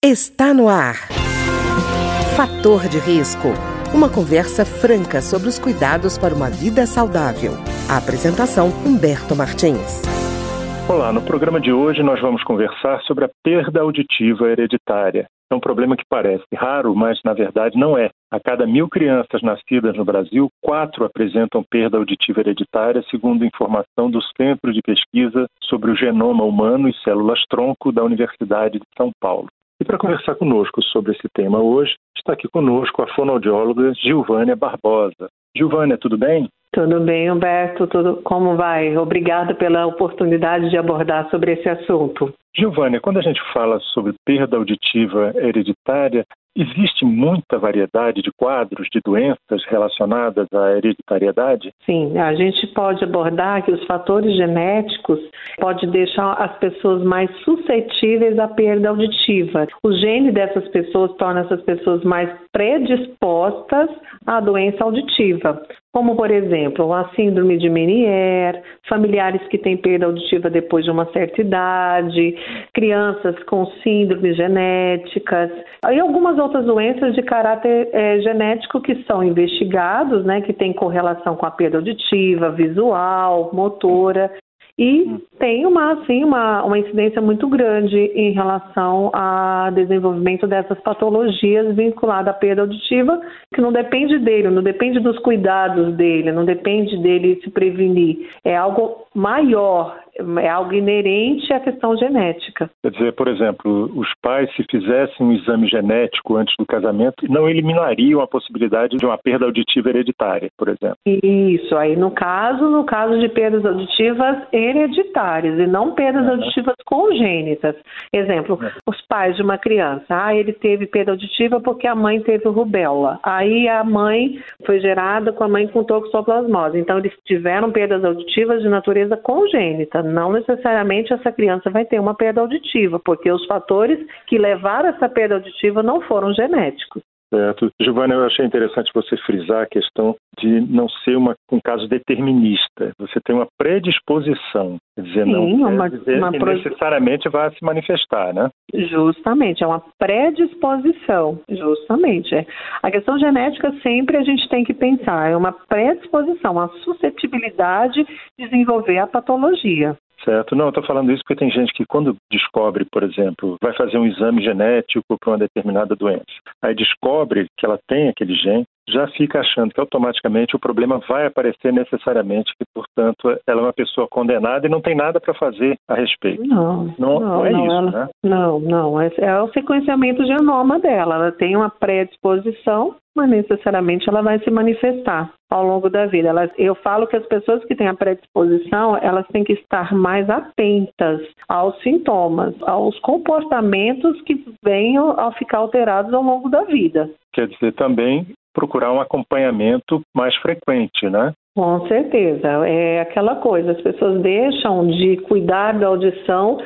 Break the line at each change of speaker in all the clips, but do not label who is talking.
Está no ar. Fator de risco. Uma conversa franca sobre os cuidados para uma vida saudável. A apresentação Humberto Martins.
Olá, no programa de hoje nós vamos conversar sobre a perda auditiva hereditária. É um problema que parece raro, mas na verdade não é. A cada mil crianças nascidas no Brasil, quatro apresentam perda auditiva hereditária, segundo informação do Centro de Pesquisa sobre o Genoma Humano e Células-Tronco da Universidade de São Paulo. E para conversar conosco sobre esse tema hoje, está aqui conosco a fonoaudióloga Gilvânia Barbosa. Gilvânia, tudo bem?
Tudo bem, Humberto? Tudo como vai? Obrigada pela oportunidade de abordar sobre esse assunto.
Gilvânia, quando a gente fala sobre perda auditiva hereditária, Existe muita variedade de quadros de doenças relacionadas à hereditariedade?
Sim, a gente pode abordar que os fatores genéticos podem deixar as pessoas mais suscetíveis à perda auditiva. O gene dessas pessoas torna essas pessoas mais predispostas à doença auditiva como por exemplo a síndrome de Meniere, familiares que têm perda auditiva depois de uma certa idade, crianças com síndromes genéticas e algumas outras doenças de caráter é, genético que são investigados, né, que tem correlação com a perda auditiva, visual, motora e tem uma, assim, uma, uma incidência muito grande em relação ao desenvolvimento dessas patologias vinculadas à perda auditiva, que não depende dele, não depende dos cuidados dele, não depende dele se prevenir. É algo maior, é algo inerente à questão genética.
Quer dizer, por exemplo, os pais, se fizessem um exame genético antes do casamento, não eliminariam a possibilidade de uma perda auditiva hereditária, por exemplo.
Isso, aí no caso, no caso de perdas auditivas hereditárias e não perdas uhum. auditivas congênitas. Exemplo, uhum. os pais de uma criança, ah, ele teve perda auditiva porque a mãe teve rubéola. Aí a mãe foi gerada com a mãe com toxoplasmose. Então eles tiveram perdas auditivas de natureza congênita não necessariamente essa criança vai ter uma perda auditiva, porque os fatores que levaram essa perda auditiva não foram genéticos.
Certo. Giovanna, eu achei interessante você frisar a questão de não ser uma, um caso determinista. Você tem uma predisposição, quer dizer, Sim, não uma, dizer uma que necessariamente vai se manifestar, né?
Justamente, é uma predisposição, justamente. É. A questão genética sempre a gente tem que pensar, é uma predisposição, uma suscetibilidade de desenvolver a patologia.
Certo. Não, eu estou falando isso porque tem gente que, quando descobre, por exemplo, vai fazer um exame genético para uma determinada doença, aí descobre que ela tem aquele gene, já fica achando que automaticamente o problema vai aparecer necessariamente, e, portanto, ela é uma pessoa condenada e não tem nada para fazer a respeito.
Não, não, não, não é não, isso, ela, né? Não, não. É, é o sequenciamento genoma dela. Ela tem uma predisposição mas necessariamente ela vai se manifestar ao longo da vida. Elas, eu falo que as pessoas que têm a predisposição, elas têm que estar mais atentas aos sintomas, aos comportamentos que venham a ficar alterados ao longo da vida.
Quer dizer, também procurar um acompanhamento mais frequente, né?
Com certeza. É aquela coisa, as pessoas deixam de cuidar da audição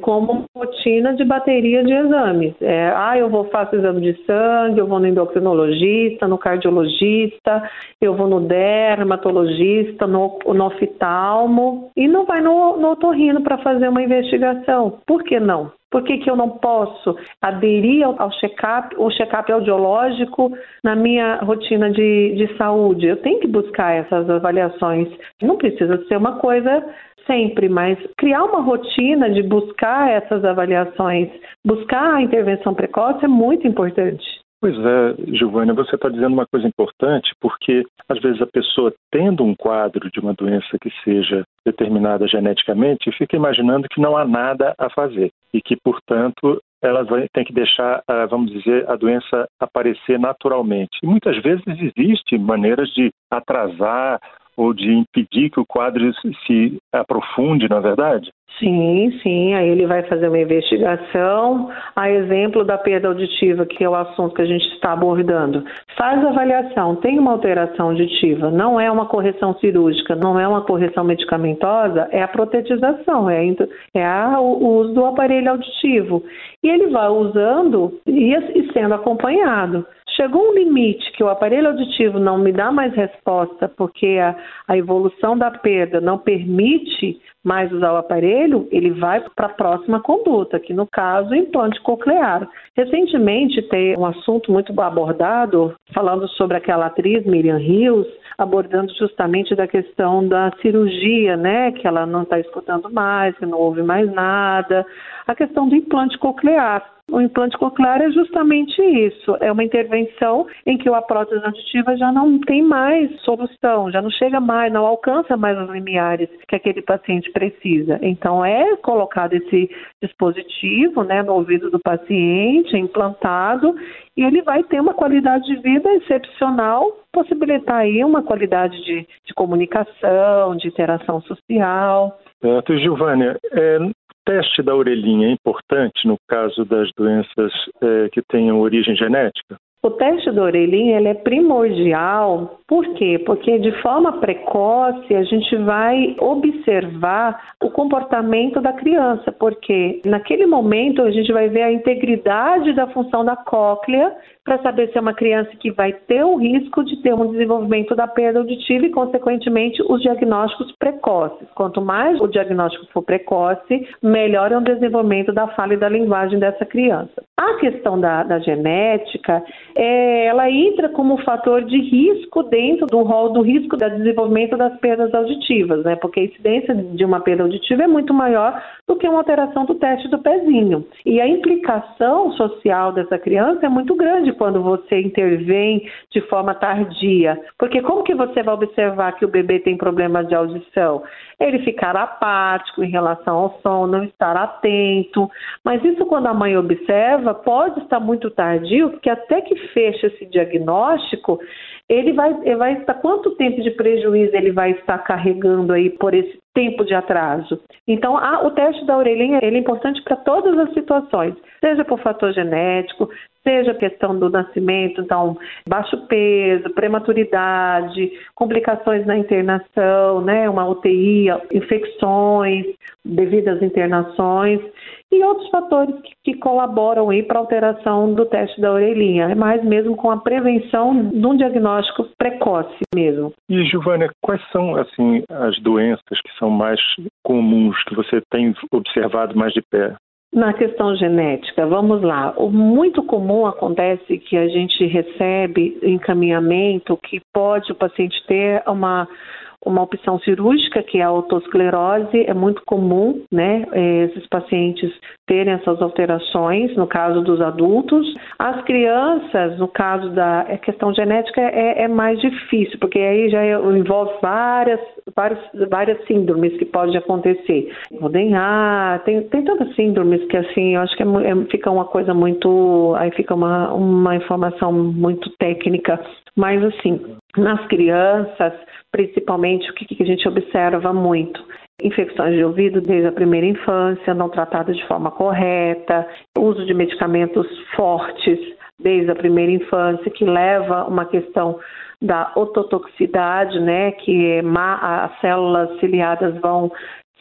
como rotina de bateria de exames. É, ah, eu vou fazer exame de sangue, eu vou no endocrinologista, no cardiologista, eu vou no dermatologista, no, no oftalmo e não vai no, no otorrino para fazer uma investigação. Por que não? Por que, que eu não posso aderir ao, check-up, o check-up audiológico na minha rotina de, de saúde? Eu tenho que buscar essas avaliações. Não precisa ser uma coisa sempre, mas criar uma rotina de buscar essas avaliações, buscar a intervenção precoce é muito importante.
Pois é, Giovânia, você está dizendo uma coisa importante, porque às vezes a pessoa tendo um quadro de uma doença que seja determinada geneticamente, fica imaginando que não há nada a fazer e que, portanto, ela vai, tem que deixar, ah, vamos dizer, a doença aparecer naturalmente. E muitas vezes existem maneiras de atrasar ou de impedir que o quadro se aprofunde, na é verdade?
Sim, sim. Aí ele vai fazer uma investigação. A exemplo da perda auditiva, que é o assunto que a gente está abordando. Faz avaliação. Tem uma alteração auditiva. Não é uma correção cirúrgica, não é uma correção medicamentosa, é a protetização, é, é a, o uso do aparelho auditivo. E ele vai usando e, e sendo acompanhado. chegou um limite que o aparelho auditivo não me dá mais resposta porque a, a evolução da perda não permite mais usar o aparelho, ele vai para a próxima conduta, que no caso, implante coclear. Recentemente tem um assunto muito abordado, falando sobre aquela atriz Miriam Rios, abordando justamente da questão da cirurgia, né, que ela não está escutando mais, que não ouve mais nada, a questão do implante coclear. O implante coclear é justamente isso, é uma intervenção em que a prótese auditiva já não tem mais solução, já não chega mais, não alcança mais os limiares que aquele paciente precisa. Então é colocado esse dispositivo, né, no ouvido do paciente, implantado, e ele vai ter uma qualidade de vida excepcional, possibilitar aí uma qualidade de, de comunicação, de interação social.
Certo, Giovânia, é, teste da orelhinha é importante no caso das doenças é, que tenham origem genética?
O teste da orelhinha ele é primordial, por quê? Porque de forma precoce a gente vai observar o comportamento da criança, porque naquele momento a gente vai ver a integridade da função da cóclea para saber se é uma criança que vai ter o risco de ter um desenvolvimento da perda auditiva e, consequentemente, os diagnósticos precoces. Quanto mais o diagnóstico for precoce, melhor é o desenvolvimento da fala e da linguagem dessa criança. A questão da, da genética, é, ela entra como fator de risco dentro do rol do risco do desenvolvimento das perdas auditivas, né? Porque a incidência de uma perda auditiva é muito maior do que uma alteração do teste do pezinho. E a implicação social dessa criança é muito grande quando você intervém de forma tardia. Porque como que você vai observar que o bebê tem problemas de audição? Ele ficar apático em relação ao som, não estar atento. Mas isso quando a mãe observa pode estar muito tardio, porque até que fecha esse diagnóstico, ele vai, ele vai estar quanto tempo de prejuízo ele vai estar carregando aí por esse tempo de atraso. Então, a, o teste da orelhinha ele é importante para todas as situações, seja por fator genético, seja questão do nascimento, então baixo peso, prematuridade, complicações na internação, né, uma UTI, infecções devido às internações e outros fatores que, que colaboram aí para a alteração do teste da orelhinha. É mais mesmo com a prevenção de um diagnóstico precoce mesmo.
E Giovânia, quais são assim as doenças que são mais comuns que você tem observado mais de perto?
Na questão genética, vamos lá. O muito comum acontece que a gente recebe encaminhamento que pode o paciente ter uma uma opção cirúrgica, que é a autosclerose, é muito comum, né, é, esses pacientes terem essas alterações, no caso dos adultos. As crianças, no caso da é, questão genética, é, é mais difícil, porque aí já envolve várias, várias, várias síndromes que podem acontecer. Rodenhar, tem, tem tantas síndromes que, assim, eu acho que é, é, fica uma coisa muito, aí fica uma, uma informação muito técnica, mas, assim, nas crianças, principalmente, o que, que a gente observa muito? Infecções de ouvido desde a primeira infância, não tratadas de forma correta, uso de medicamentos fortes desde a primeira infância, que leva uma questão da ototoxicidade, né, que as células ciliadas vão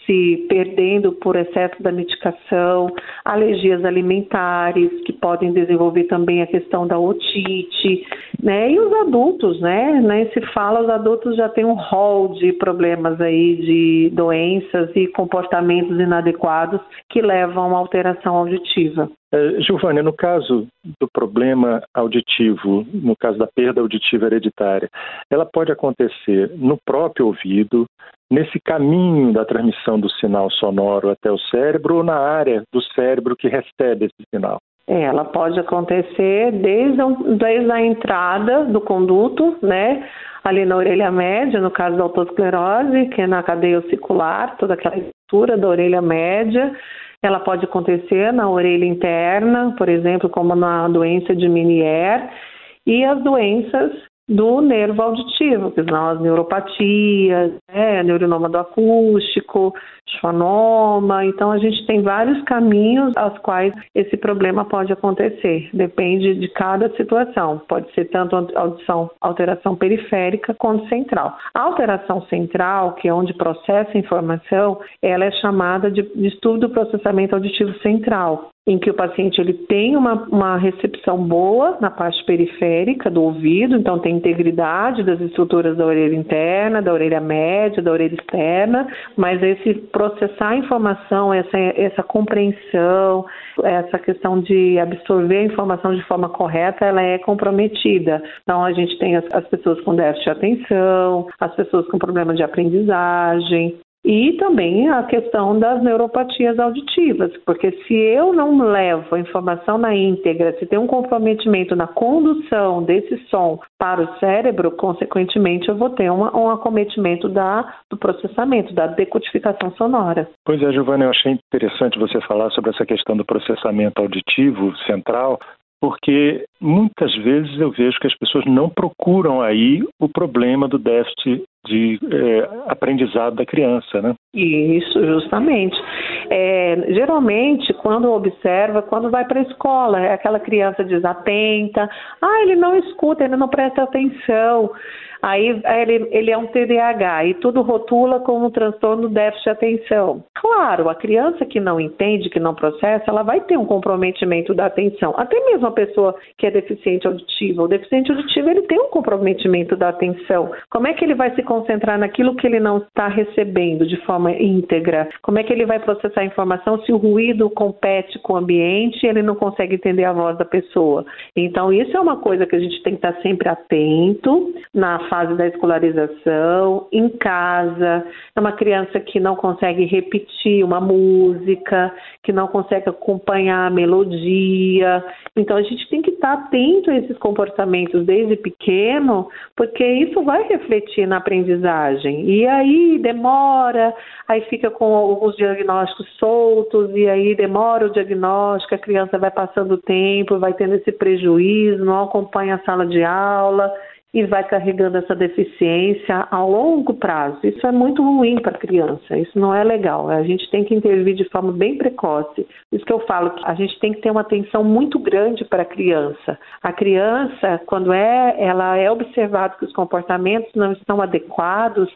se perdendo por excesso da medicação, alergias alimentares, que podem desenvolver também a questão da otite, né? E os adultos, né? Nem se fala, os adultos já têm um rol de problemas aí, de doenças e comportamentos inadequados que levam à alteração auditiva.
Giovanni, no caso do problema auditivo, no caso da perda auditiva hereditária, ela pode acontecer no próprio ouvido, nesse caminho da transmissão do sinal sonoro até o cérebro ou na área do cérebro que recebe esse sinal?
É, ela pode acontecer desde, a entrada do conduto, né? Ali na orelha média, no caso da autosclerose, que é na cadeia ossicular, toda aquela estrutura da orelha média. Ela pode acontecer na orelha interna, por exemplo, como na doença de Meniere, e as doenças do nervo auditivo, que são as neuropatias, né, neurinoma do acústico, schwannoma. Então, a gente tem vários caminhos aos quais esse problema pode acontecer. Depende de cada situação. Pode ser tanto audição, alteração periférica quanto central. A alteração central, que é onde processa a informação, ela é chamada de, estudo do processamento auditivo central. Em que o paciente ele tem uma, uma recepção boa na parte periférica do ouvido, então tem integridade das estruturas da orelha interna, da orelha média, da orelha externa, mas esse processar a informação, essa, essa compreensão, essa questão de absorver a informação de forma correta, ela é comprometida. Então a gente tem as, as pessoas com déficit de atenção, as pessoas com problema de aprendizagem, e também a questão das neuropatias auditivas, porque se eu não levo a informação na íntegra, se tem um comprometimento na condução desse som para o cérebro, consequentemente eu vou ter uma, um acometimento da, do processamento, da decodificação sonora.
Pois é, Giovanna, eu achei interessante você falar sobre essa questão do processamento auditivo central, porque muitas vezes eu vejo que as pessoas não procuram aí o problema do déficit de é, aprendizado da criança, né?
Isso, justamente. É, geralmente, quando observa, quando vai para a escola, é aquela criança desatenta, ah, ele não escuta, ele não presta atenção. Aí ele, ele é um TDAH e tudo rotula como um transtorno déficit de atenção. Claro, a criança que não entende, que não processa, ela vai ter um comprometimento da atenção. Até mesmo a pessoa que é deficiente auditiva. O deficiente auditivo ele tem um comprometimento da atenção. Como é que ele vai se concentrar naquilo que ele não está recebendo de forma íntegra? Como é que ele vai processar a informação se o ruído compete com o ambiente e ele não consegue entender a voz da pessoa? Então, isso é uma coisa que a gente tem que estar sempre atento na fase da escolarização, em casa, é uma criança que não consegue repetir uma música, que não consegue acompanhar a melodia. Então a gente tem que estar atento a esses comportamentos desde pequeno, porque isso vai refletir na aprendizagem. E aí demora, aí fica com alguns diagnósticos soltos, e aí demora o diagnóstico, a criança vai passando o tempo, vai tendo esse prejuízo, não acompanha a sala de aula e vai carregando essa deficiência a longo prazo. Isso é muito ruim para a criança, isso não é legal. A gente tem que intervir de forma bem precoce. Isso que eu falo, que a gente tem que ter uma atenção muito grande para a criança. A criança, quando é, ela é observado que os comportamentos não estão adequados,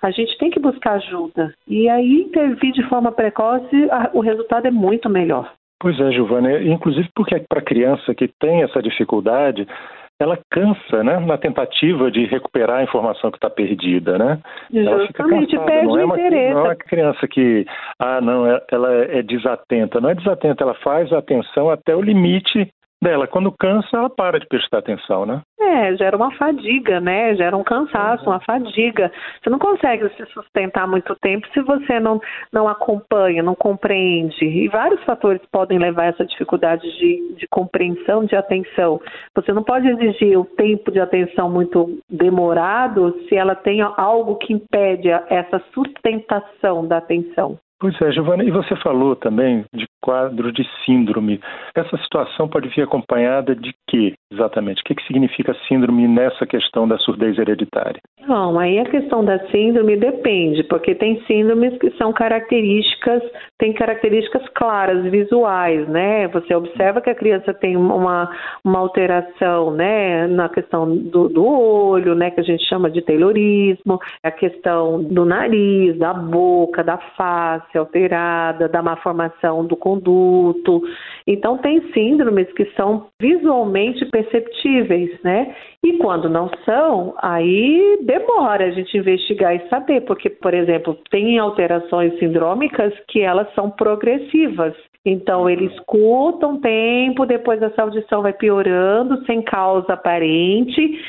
a gente tem que buscar ajuda. E aí intervir de forma precoce, o resultado é muito melhor.
Pois é, Giovana, inclusive porque para a criança que tem essa dificuldade, ela cansa, né, na tentativa de recuperar a informação que está perdida, né?
Justamente, ela fica cansada. Perde não é uma,
interesse. não é uma criança que, ah, não, ela é desatenta. Não é desatenta, ela faz a atenção até o limite dela. Quando cansa, ela para de prestar atenção, né?
É, gera uma fadiga, né? Gera um cansaço, uhum. uma fadiga. Você não consegue se sustentar muito tempo se você não, não acompanha, não compreende. E vários fatores podem levar a essa dificuldade de, de compreensão, de atenção. Você não pode exigir o tempo de atenção muito demorado se ela tem algo que impede essa sustentação da atenção.
Pois é, Giovana, e você falou também de quadro de síndrome. Essa situação pode vir acompanhada de quê, exatamente? O que, que significa síndrome nessa questão da surdez hereditária?
Bom, aí a questão da síndrome depende, porque tem síndromes que são características, tem características claras, visuais, né? Você observa que a criança tem uma, uma alteração, né, na questão do, do olho, né, que a gente chama de taylorismo, a questão do nariz, da boca, da face, face alterada, da malformação do conduto. Então, tem síndromes que são visualmente perceptíveis, né? E quando não são, aí demora a gente investigar e saber, porque, por exemplo, tem alterações sindrômicas que elas são progressivas. Então, ele escuta um tempo, depois essa audição vai piorando, sem causa aparente.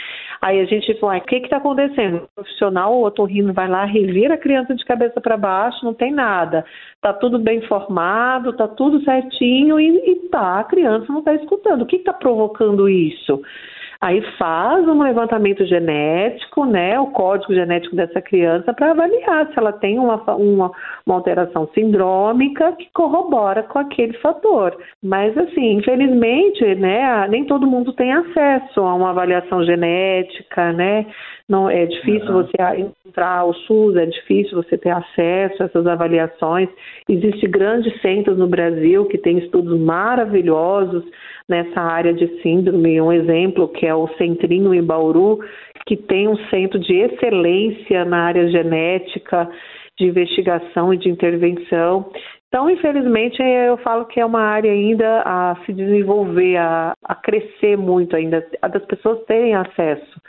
Aí a gente fala, o que está acontecendo? O profissional, o otorrino vai lá, revira a criança de cabeça para baixo, não tem nada. Está tudo bem formado, está tudo certinho e, e tá, a criança não está escutando. O que está provocando isso? Aí faz um levantamento genético, né, o código genético dessa criança para avaliar se ela tem uma, uma, uma, alteração sindrômica que corrobora com aquele fator. Mas assim, infelizmente, né, nem todo mundo tem acesso a uma avaliação genética, né? Não é difícil uhum. você entrar ao SUS, é difícil você ter acesso a essas avaliações. Existem grandes centros no Brasil que têm estudos maravilhosos nessa área de síndrome. Um exemplo que é o Centrinho em Bauru, que tem um centro de excelência na área genética, de investigação e de intervenção. Então, infelizmente, eu falo que é uma área ainda a se desenvolver, a, a crescer muito ainda, a das pessoas terem acesso.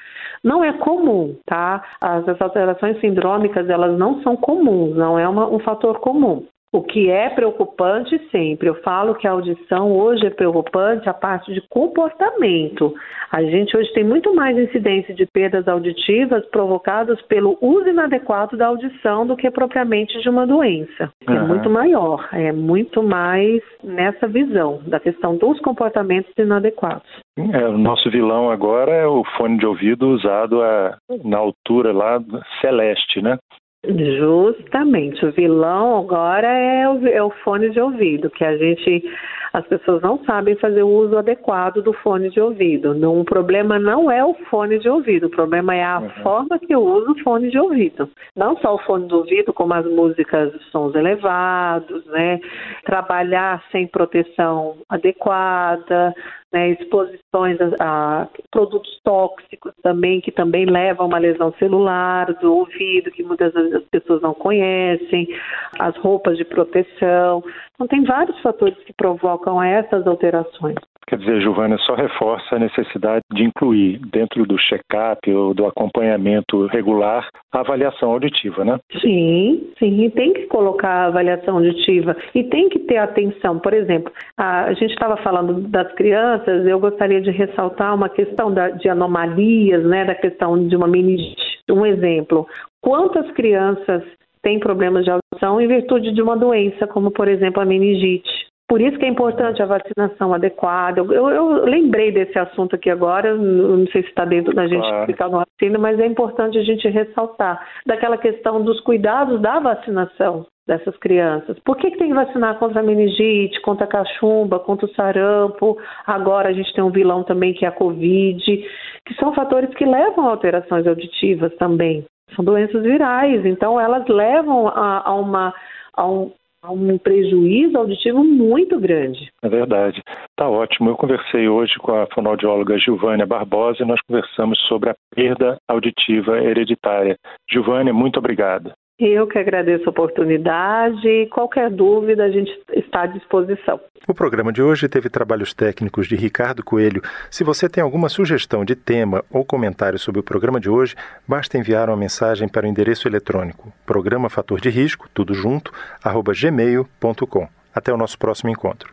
Não é comum, tá? As, as alterações sindrômicas, elas não são comuns, não é uma, um fator comum. O que é preocupante sempre, eu falo que a audição hoje é preocupante a parte de comportamento. A gente hoje tem muito mais incidência de perdas auditivas provocadas pelo uso inadequado da audição do que propriamente de uma doença. Uhum. É muito maior, é muito mais nessa visão da questão dos comportamentos inadequados.
É, o nosso vilão agora é o fone de ouvido usado a, na altura lá celeste, né?
Justamente, o vilão agora é o, é o, fone de ouvido, que a gente, as pessoas não sabem fazer o uso adequado do fone de ouvido. Não, o problema não é o fone de ouvido, o problema é a uhum. forma que eu uso o fone de ouvido. Não só o fone de ouvido, como as músicas de sons elevados, né? Trabalhar sem proteção adequada, né, exposições a, a, produtos tóxicos também, que também levam a uma lesão celular do ouvido, que muitas vezes as pessoas não conhecem, as roupas de proteção. Então, tem vários fatores que provocam essas alterações.
Quer dizer, Giovana, só reforça a necessidade de incluir dentro do check-up ou do acompanhamento regular a avaliação auditiva, né?
Sim, sim, tem que colocar a avaliação auditiva e tem que ter atenção. Por exemplo, a, gente estava falando das crianças, eu gostaria de ressaltar uma questão da, de anomalias, né, da questão de uma meningite. Um exemplo, quantas crianças têm problemas de audição em virtude de uma doença, como por exemplo a meningite? Por isso que é importante a vacinação adequada. Eu, eu lembrei desse assunto aqui agora, não sei se está dentro da gente claro. explicar no vacina, mas é importante a gente ressaltar daquela questão dos cuidados da vacinação dessas crianças. Por que, que tem que vacinar contra a meningite, contra a cachumba, contra o sarampo? Agora a gente tem um vilão também que é a Covid, que são fatores que levam a alterações auditivas também. São doenças virais, então elas levam a, a uma a um, um prejuízo auditivo muito grande.
É verdade. Tá ótimo. Eu conversei hoje com a fonoaudióloga Gilvânia Barbosa e nós conversamos sobre a perda auditiva hereditária. Gilvânia, muito obrigado.
Eu que agradeço a oportunidade. Qualquer dúvida, a gente está à disposição.
O programa de hoje teve trabalhos técnicos de Ricardo Coelho. Se você tem alguma sugestão de tema ou comentário sobre o programa de hoje, basta enviar uma mensagem para o endereço eletrônico programa fator de risco, tudo junto, arroba gmail.com. Até o nosso próximo encontro.